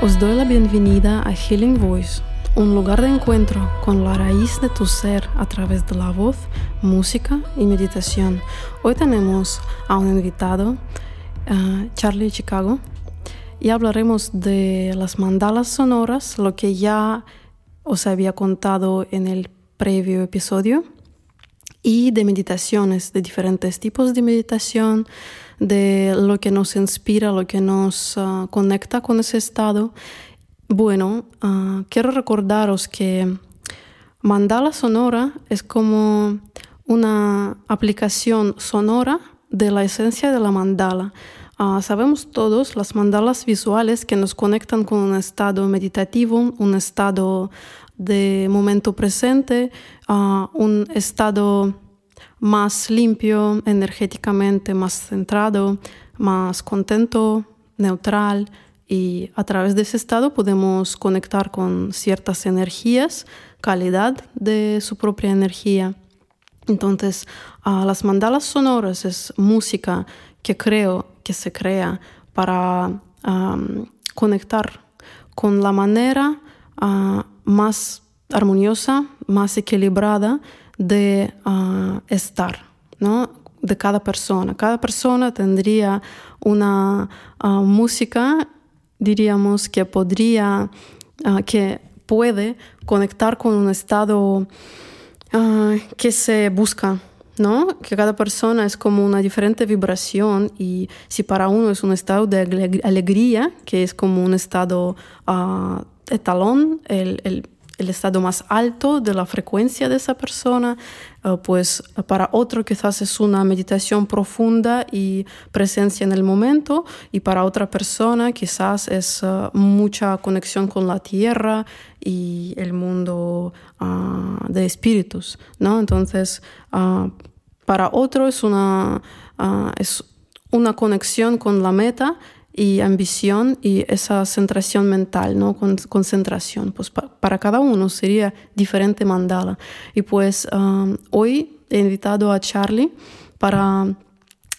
Os doy la bienvenida a Healing Voice, un lugar de encuentro con la raíz de tu ser a través de la voz, música y meditación. Hoy tenemos a un invitado, uh, Charlie Chicago, y hablaremos de las mandalas sonoras, lo que ya os había contado en el previo episodio, y de meditaciones, de diferentes tipos de meditación, de lo que nos inspira, lo que nos uh, conecta con ese estado. Bueno, uh, quiero recordaros que mandala sonora es como una aplicación sonora de la esencia de la mandala. Uh, sabemos todos las mandalas visuales que nos conectan con un estado meditativo, un estado de momento presente, un estado más limpio energéticamente, más centrado, más contento, neutral y a través de ese estado podemos conectar con ciertas energías, calidad de su propia energía. Entonces, las mandalas sonoras es música que creo que se crea para conectar con la manera ah, más armoniosa, más equilibrada de ah, estar, ¿no? De cada persona. Cada persona tendría una ah, música, diríamos, que podría, ah, que puede conectar con un estado que se busca, ¿no? Que cada persona es como una diferente vibración y si para uno es un estado de alegría, que es como un estado etalón, el, el el estado más alto de la frecuencia de esa persona, eh, pues para otro quizás es una meditación profunda y presencia en el momento, y para otra persona quizás es eh, mucha conexión con la tierra y el mundo ah, de espíritus, ¿no? Entonces, ah, para otro es una, ah, es una conexión con la meta y ambición y esa centración mental, ¿no? Con, concentración. Pues para cada uno sería diferente mandala. Y pues um, hoy he invitado a Charlie para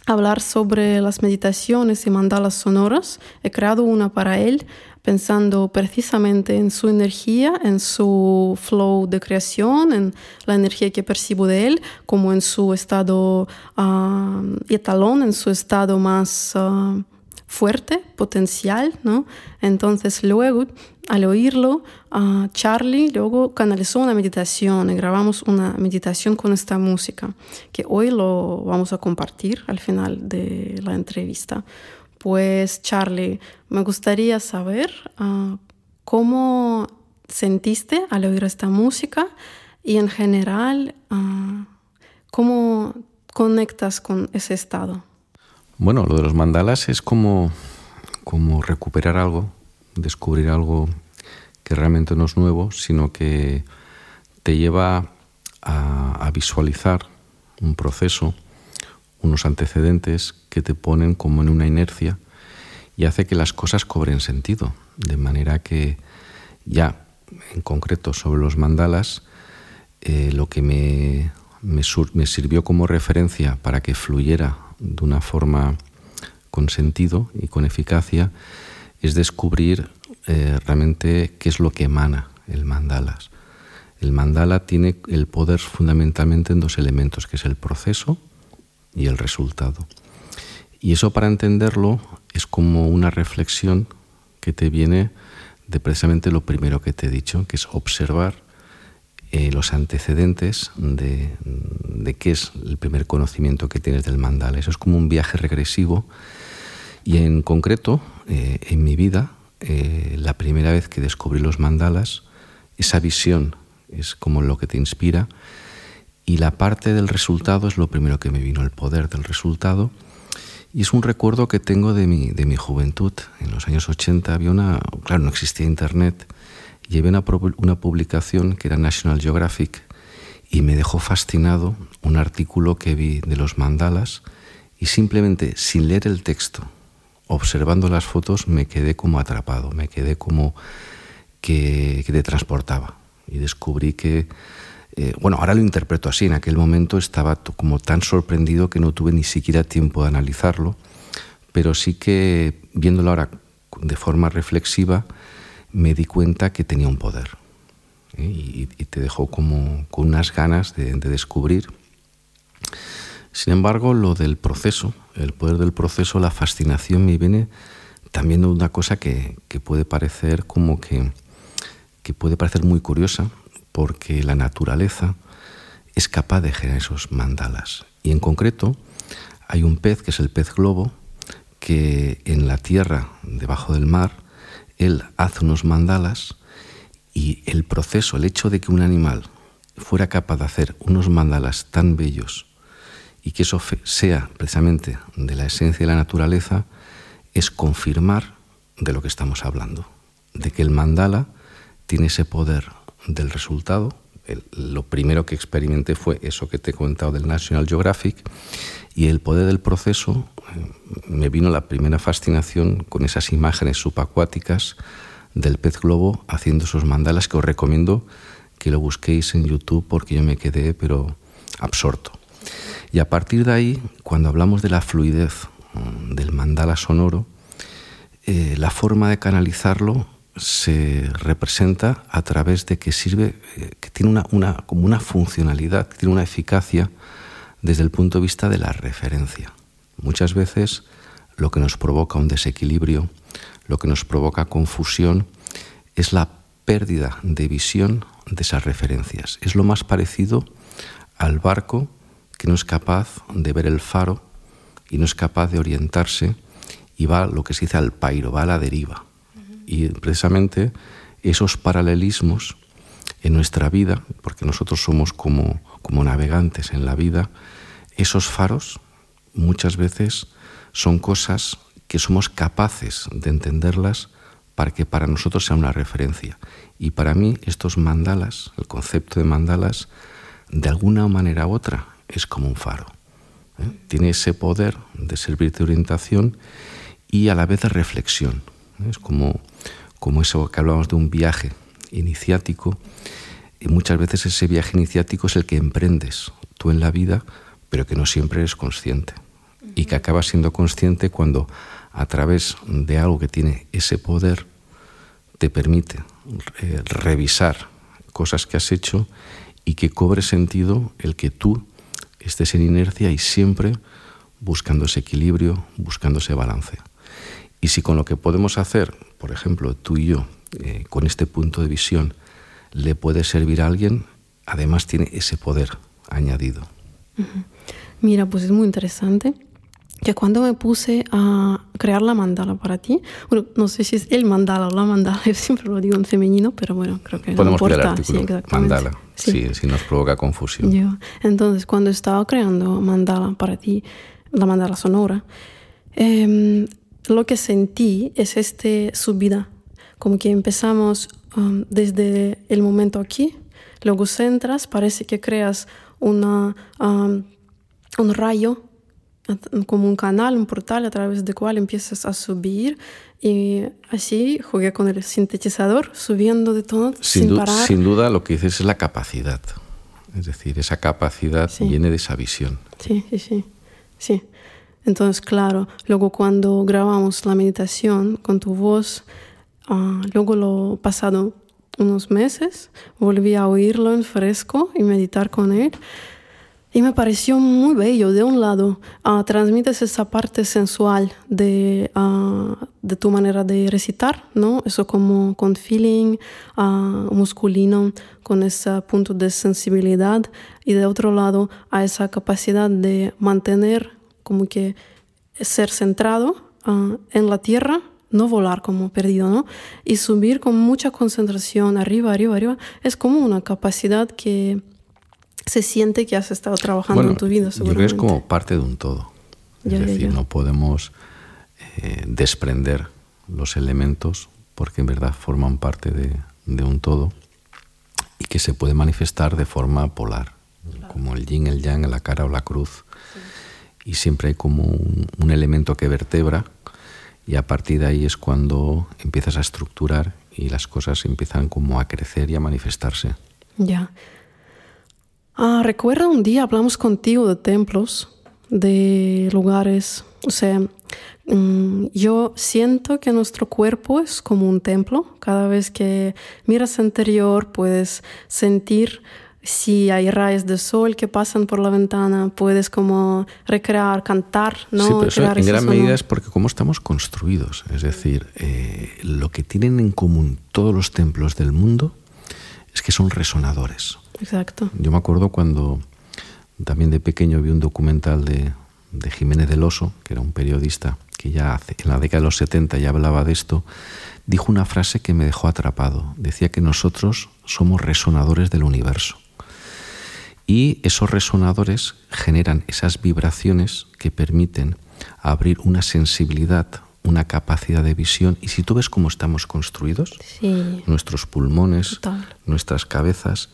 hablar sobre las meditaciones y mandalas sonoras. He creado una para él pensando precisamente en su energía, en su flow de creación, en la energía que percibo de él, como en su estado uh, etalón, en su estado más... Uh, fuerte, potencial, ¿no? Entonces luego, al oírlo, Charlie luego canalizó una meditación y grabamos una meditación con esta música, que hoy lo vamos a compartir al final de la entrevista. Pues Charlie, me gustaría saber uh, cómo sentiste al oír esta música y en general uh, cómo conectas con ese estado. Bueno, lo de los mandalas es como, como recuperar algo, descubrir algo que realmente no es nuevo, sino que te lleva a, visualizar un proceso, unos antecedentes que te ponen como en una inercia y hace que las cosas cobren sentido. De manera que ya en concreto sobre los mandalas, eh, lo que me, me sirvió como referencia para que fluyera de una forma con sentido y con eficacia es descubrir eh, realmente qué es lo que emana el mandalas. El mandala tiene el poder fundamentalmente en dos elementos, que es el proceso y el resultado. Y eso para entenderlo es como una reflexión que te viene de precisamente lo primero que te he dicho, que es observar eh, los antecedentes de, qué es el primer conocimiento que tienes del mandala. Eso es como un viaje regresivo y en concreto, eh, en mi vida, eh, la primera vez que descubrí los mandalas, esa visión es como lo que te inspira y la parte del resultado es lo primero que me vino, el poder del resultado. Y es un recuerdo que tengo de mi, de mi juventud. En los años 80 había una, claro, no existía internet, llevé una, publicación que era National Geographic y me dejó fascinado un artículo que vi de los mandalas y simplemente sin leer el texto, observando las fotos, me quedé como atrapado, me quedé como que, te transportaba. Y descubrí que, eh, bueno, ahora lo interpreto así, en aquel momento estaba como tan sorprendido que no tuve ni siquiera tiempo de analizarlo, pero sí que viéndolo ahora de forma reflexiva me di cuenta que tenía un poder. ¿eh? Y, te dejó como con unas ganas de, descubrir. Sin embargo, lo del proceso, el poder del proceso, la fascinación me viene también de una cosa que, puede parecer como que, que puede parecer muy curiosa, porque la naturaleza es capaz de generar esos mandalas. Y en concreto, hay un pez que es el pez globo, que en la tierra, debajo del mar, él hace unos mandalas y el proceso, el hecho de que un animal fuera capaz de hacer unos mandalas tan bellos y que eso sea precisamente de la esencia de la naturaleza, es confirmar de lo que estamos hablando, de que el mandala tiene ese poder del resultado. lo primero que experimenté fue eso que te he comentado del National Geographic y el poder del proceso me vino la primera fascinación con esas imágenes subacuáticas del pez globo haciendo esos mandalas que os recomiendo que lo busquéis en YouTube porque yo me quedé pero absorto. Y a partir de ahí, cuando hablamos de la fluidez mm, del mandala sonoro, eh, la forma de canalizarlo se representa a través de que sirve, eh, que tiene una, como una funcionalidad, tiene una eficacia desde el punto de vista de la referencia. Muchas veces lo que nos provoca un desequilibrio, lo que nos provoca confusión, es la pérdida de visión de esas referencias. Es lo más parecido al barco que no es capaz de ver el faro y no es capaz de orientarse y va lo que se dice al pairo, va a la deriva. Y precisamente esos paralelismos en nuestra vida, porque nosotros somos como, como navegantes en la vida, esos faros muchas veces son cosas que somos capaces de entenderlas para que para nosotros sea una referencia. Y para mí estos mandalas, el concepto de mandalas, de alguna manera u otra, es como un faro. ¿eh? Tiene ese poder de servir de orientación y a la vez de reflexión. ¿eh? Es como, como eso que hablábamos de un viaje iniciático. Y muchas veces ese viaje iniciático es el que emprendes tú en la vida, pero que no siempre eres consciente y que acabas siendo consciente cuando a través de algo que tiene ese poder te permite eh, revisar cosas que has hecho y que cobre sentido el que tú estés en inercia y siempre buscando ese equilibrio, buscando ese balance. Y si con lo que podemos hacer, por ejemplo, tú y yo, eh, con este punto de visión, le puede servir a alguien, además tiene ese poder añadido. Mira, pues es muy interesante que cuando me puse a crear la mandala para ti, bueno, no sé si es el mandala o la mandala, yo siempre lo digo en femenino, pero bueno, creo que Podemos no importa. El artículo, mandala, sí. si nos provoca confusión. Yo. Entonces, cuando estaba creando mandala para ti, la mandala sonora, eh, lo que sentí es este subida, como que empezamos um, desde el momento aquí, luego centras, parece que creas una, um, un rayo como un canal, un portal a través del cual empiezas a subir y así jugué con el sintetizador, subiendo de todo sin, parar. Sin duda lo que dices es la capacidad, es decir, esa capacidad viene de esa visión. Sí, sí, sí, sí. Entonces, claro, luego cuando grabamos la meditación con tu voz, uh, luego lo pasado unos meses, volví a oírlo en fresco y meditar con él. Y me pareció muy bello. De un lado, uh, transmites esa parte sensual de, uh, de tu manera de recitar, ¿no? Eso como con feeling uh, masculino, con ese punto de sensibilidad. Y de otro lado, a esa capacidad de mantener, como que ser centrado en la tierra, no volar como perdido, ¿no? Y subir con mucha concentración arriba, arriba, arriba. Es como una capacidad que se siente que has estado trabajando en tu vida. Yo creo que es como parte de un todo. Es decir, no podemos eh, desprender los elementos porque en verdad forman parte de, un todo y que se puede manifestar de forma polar, como el yin, el yang, la cara o la cruz. Y siempre hay como un, un elemento que vertebra y a partir de ahí es cuando empiezas a estructurar y las cosas empiezan como a crecer y a manifestarse. Ya. Ah, recuerda un día hablamos contigo de templos, de lugares, o sea, mm, yo siento que nuestro cuerpo es como un templo. Cada vez que miras interior puedes sentir si hay rayos de sol que pasan por la ventana, puedes como recrear, cantar, ¿no? Sí, pero eso en gran medida es porque cómo estamos construidos. Es decir, eh, lo que tienen en común todos los templos del mundo es que son resonadores. Exacto. Yo me acuerdo cuando también de pequeño vi un documental de, de Jiménez del Oso, que era un periodista que ya hace, en la década de los 70 ya hablaba de esto, dijo una frase que me dejó atrapado. Decía que nosotros somos resonadores del universo. Y esos resonadores generan esas vibraciones que permiten abrir una sensibilidad, una capacidad de visión. Y si tú ves cómo estamos construidos, nuestros pulmones, nuestras cabezas,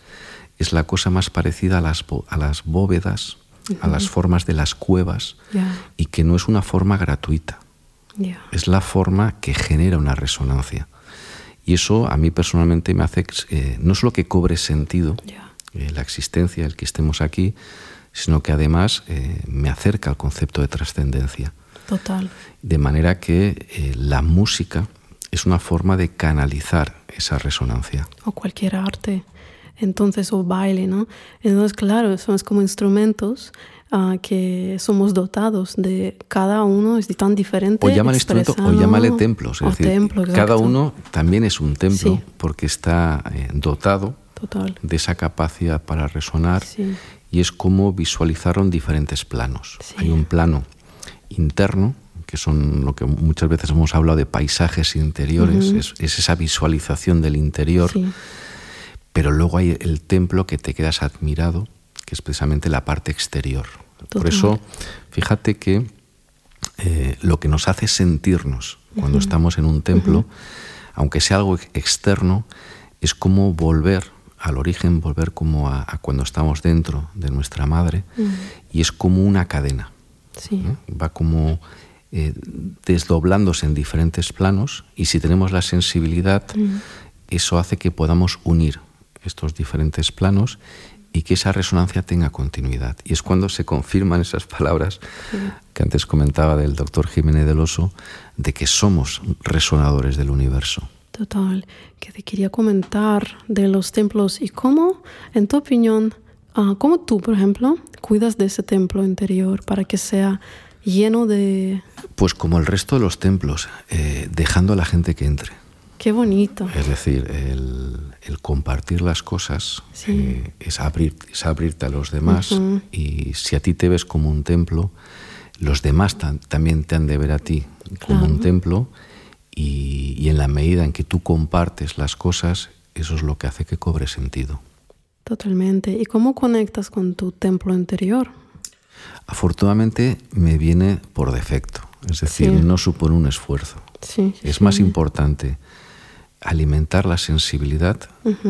es la cosa más parecida a las, a las bóvedas, a las formas de las cuevas, y que no es una forma gratuita. Es la forma que genera una resonancia. Y eso a mí personalmente me hace eh, no solo que cobre sentido, eh, la existencia, el que estemos aquí, sino que además eh, me acerca al concepto de trascendencia. Total. De manera que eh, la música es una forma de canalizar esa resonancia. O cualquier arte, entonces, o baile, ¿no? Entonces, claro, son como instrumentos uh, que somos dotados de cada uno es tan diferente. O llámale instrumento o llámale templos. Es decir, templo, cada uno también es un templo porque está dotado de esa capacidad para resonar y es como visualizarlo en diferentes planos. Hay un plano interno, que son lo que muchas veces hemos hablado de paisajes interiores, es, esa visualización del interior, pero luego hay el templo que te quedas admirado, que es precisamente la parte exterior. Por eso, fíjate que eh, lo que nos hace sentirnos cuando estamos en un templo, aunque sea algo externo, es como volver al origen, volver como a, cuando estamos dentro de nuestra madre, y es como una cadena. Va como eh, desdoblándose en diferentes planos, y si tenemos la sensibilidad, eso hace que podamos unir estos diferentes planos y que esa resonancia tenga continuidad. Y es cuando se confirman esas palabras que antes comentaba del doctor Jiménez del Oso, de que somos resonadores del universo. Total, que te quería comentar de los templos y cómo, en tu opinión, uh, cómo tú, por ejemplo, cuidas de ese templo interior para que sea lleno de... Pues como el resto de los templos, eh, dejando a la gente que entre. Qué bonito. Es decir, el, compartir las cosas eh, es, abrir, es abrirte a los demás y si a ti te ves como un templo, los demás también te han de ver a ti como un templo y, en la medida en que tú compartes las cosas, eso es lo que hace que cobre sentido. Totalmente. ¿Y cómo conectas con tu templo interior? Afortunadamente me viene por defecto, es decir, no supone un esfuerzo. Sí, es más importante alimentar la sensibilidad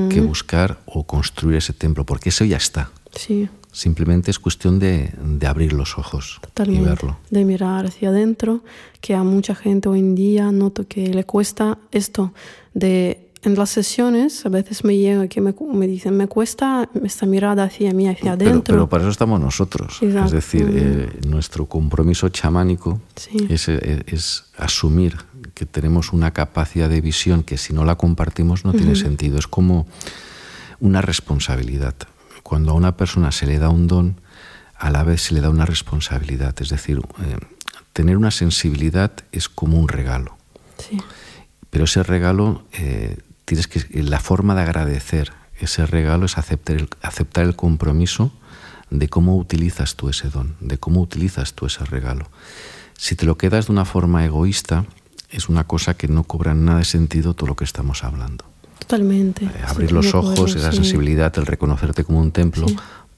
que buscar o construir ese templo, porque eso ya está. Sí. Simplemente es cuestión de, abrir los ojos y verlo. De mirar hacia adentro, que a mucha gente hoy en día noto que le cuesta esto de en las sesiones a veces me llega que me, me, dicen, me cuesta esta mirada hacia mí, hacia adentro. Pero, para eso estamos nosotros. Es decir, eh, nuestro compromiso chamánico es, eh, es, asumir que tenemos una capacidad de visión que si no la compartimos no tiene sentido. Es como una responsabilidad cuando a una persona se le da un don, a la vez se le da una responsabilidad. Es decir, eh, tener una sensibilidad es como un regalo. Pero ese regalo, eh, tienes que, la forma de agradecer ese regalo es aceptar el, aceptar el compromiso de cómo utilizas tú ese don, de cómo utilizas tú ese regalo. Si te lo quedas de una forma egoísta, es una cosa que no cobra nada de sentido todo lo que estamos hablando. Totalmente. Eh, abrir los ojos, esa sensibilidad, el reconocerte como un templo,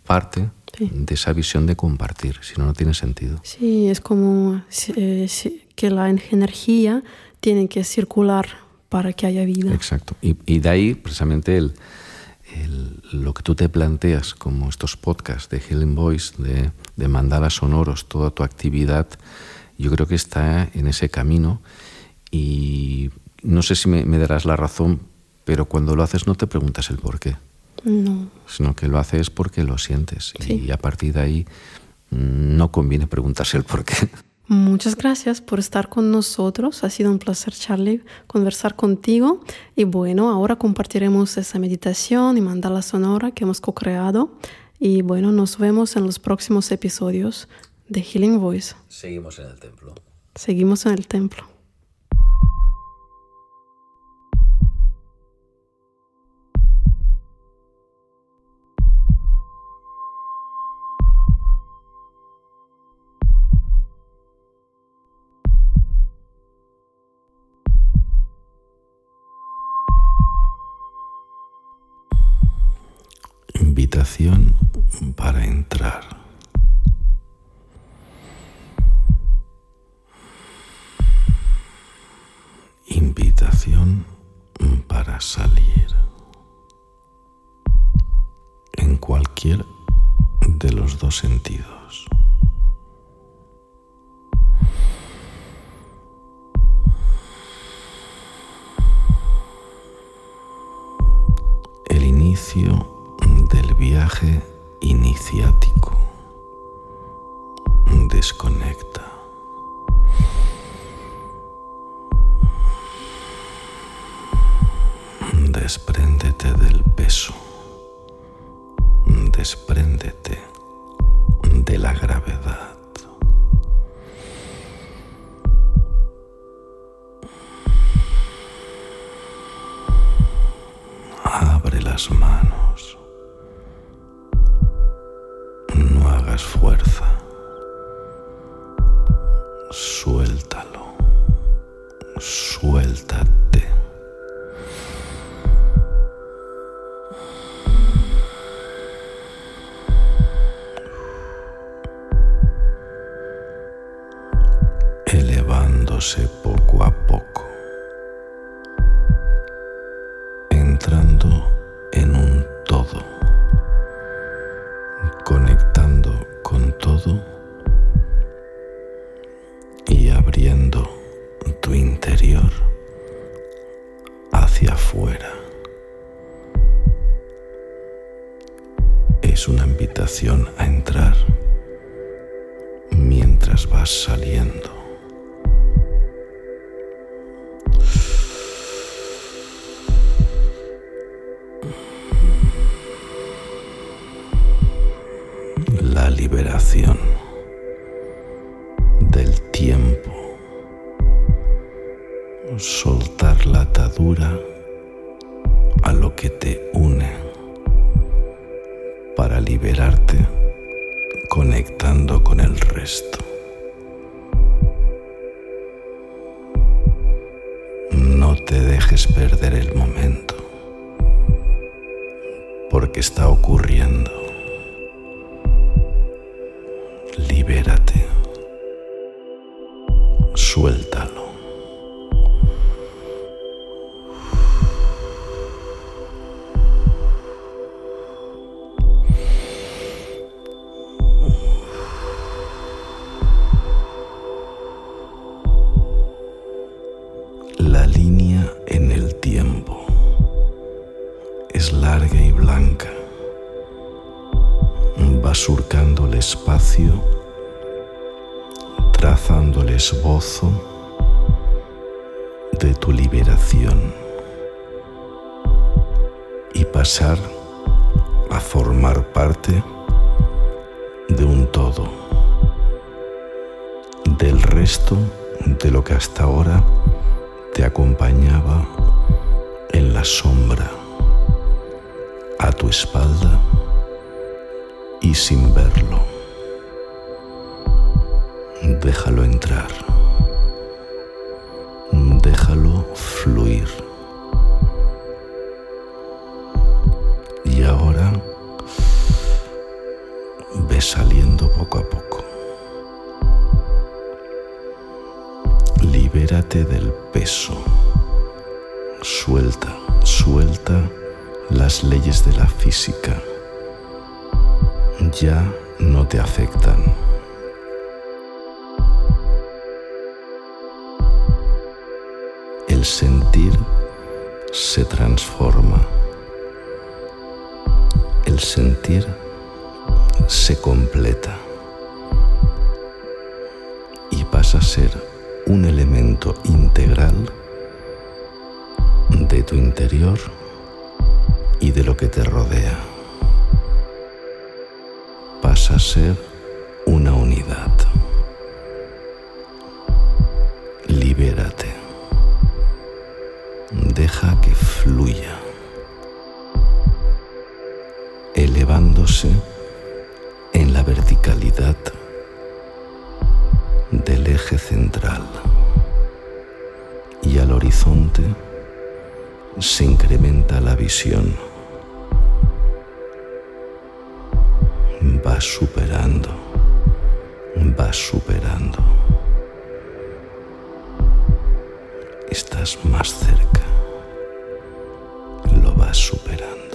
parte de esa visión de compartir, si no, no tiene sentido. Sí, es como eh, que la energía tiene que circular para que haya vida. Exacto. Y, de ahí, precisamente, el, lo que tú te planteas como estos podcasts de Healing Voice, de, de mandalas sonoros, toda tu actividad, yo creo que está en ese camino y no sé si me, me darás la razón, pero cuando lo haces no te preguntas el por qué. No. Sino que lo haces porque lo sientes. Y a partir de ahí no conviene preguntarse el por qué. Muchas gracias por estar con nosotros. Ha sido un placer, Charlie, conversar contigo. Y bueno, ahora compartiremos esa meditación y mandala sonora que hemos co-creado. Y bueno, nos vemos en los próximos episodios de Healing Voice. Seguimos en el templo. Seguimos en el templo. Salir. En cualquier de los dos sentidos. Las manos. Conectando con todo y abriendo tu interior hacia afuera. Es una invitación a entrar mientras vas saliendo. Que te une para liberarte conectando con el resto. No te dejes perder el momento porque está ocurriendo. Esbozo de tu liberación y pasar a formar parte de un todo, del resto de lo que hasta ahora te acompañaba en la sombra, a tu espalda y sin verlo déjalo entrar, déjalo fluir. Y ahora ve saliendo poco a poco. Libérate del peso. Suelta, suelta las leyes de la física. Ya no te afectan. sentir se transforma. El sentir se completa y pasa a ser un elemento integral de tu interior y de lo que te rodea. Pasa a ser fluya. Elevándose en la verticalidad del eje central y al horizonte se incrementa la visión. Va superando, va superando. Estás más cerca, superando.